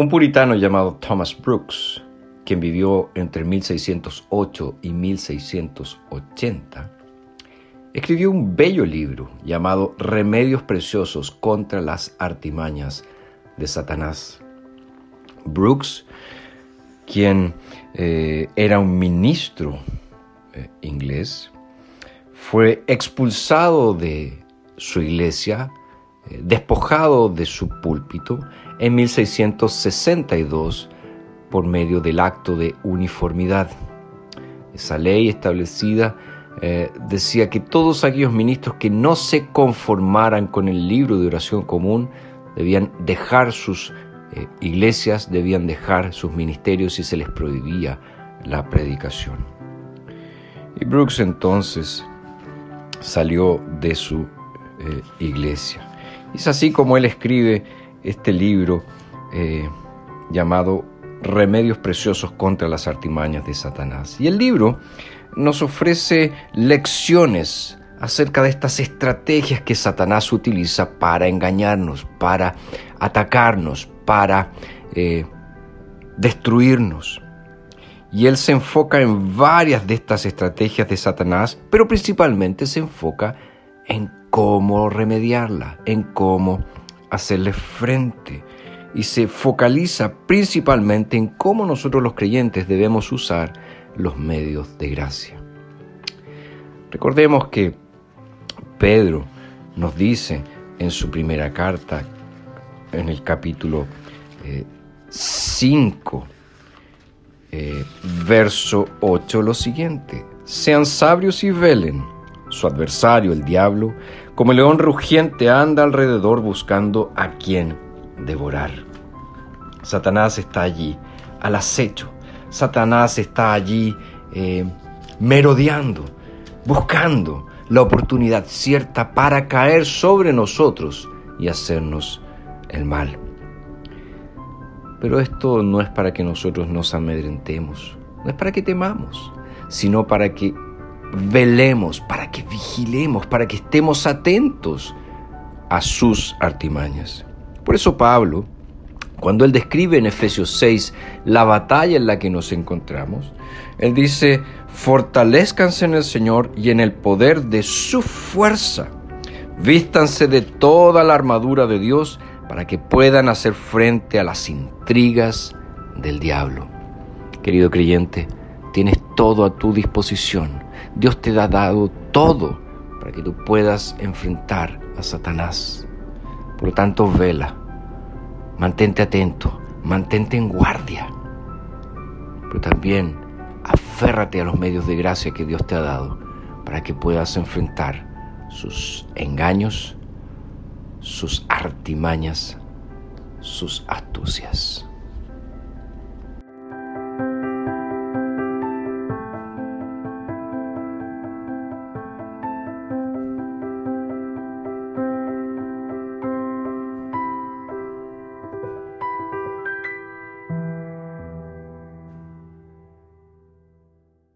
Un puritano llamado Thomas Brooks, quien vivió entre 1608 y 1680, escribió un bello libro llamado Remedios Preciosos contra las artimañas de Satanás. Brooks, quien eh, era un ministro eh, inglés, fue expulsado de su iglesia, despojado de su púlpito en 1662 por medio del acto de uniformidad. Esa ley establecida eh, decía que todos aquellos ministros que no se conformaran con el libro de oración común debían dejar sus eh, iglesias, debían dejar sus ministerios y se les prohibía la predicación. Y Brooks entonces salió de su eh, iglesia. Es así como él escribe este libro eh, llamado Remedios Preciosos contra las artimañas de Satanás. Y el libro nos ofrece lecciones acerca de estas estrategias que Satanás utiliza para engañarnos, para atacarnos, para eh, destruirnos. Y él se enfoca en varias de estas estrategias de Satanás, pero principalmente se enfoca en cómo remediarla, en cómo hacerle frente. Y se focaliza principalmente en cómo nosotros los creyentes debemos usar los medios de gracia. Recordemos que Pedro nos dice en su primera carta, en el capítulo 5, eh, eh, verso 8, lo siguiente, sean sabios y velen, su adversario, el diablo, como el león rugiente anda alrededor buscando a quien devorar. Satanás está allí, al acecho. Satanás está allí eh, merodeando, buscando la oportunidad cierta para caer sobre nosotros y hacernos el mal. Pero esto no es para que nosotros nos amedrentemos, no es para que temamos, sino para que velemos, para que vigilemos, para que estemos atentos a sus artimañas. Por eso Pablo, cuando él describe en Efesios 6 la batalla en la que nos encontramos, él dice, fortalezcanse en el Señor y en el poder de su fuerza. Vístanse de toda la armadura de Dios para que puedan hacer frente a las intrigas del diablo. Querido creyente, tienes todo a tu disposición Dios te ha dado todo para que tú puedas enfrentar a Satanás. Por lo tanto, vela, mantente atento, mantente en guardia, pero también aférrate a los medios de gracia que Dios te ha dado para que puedas enfrentar sus engaños, sus artimañas, sus astucias.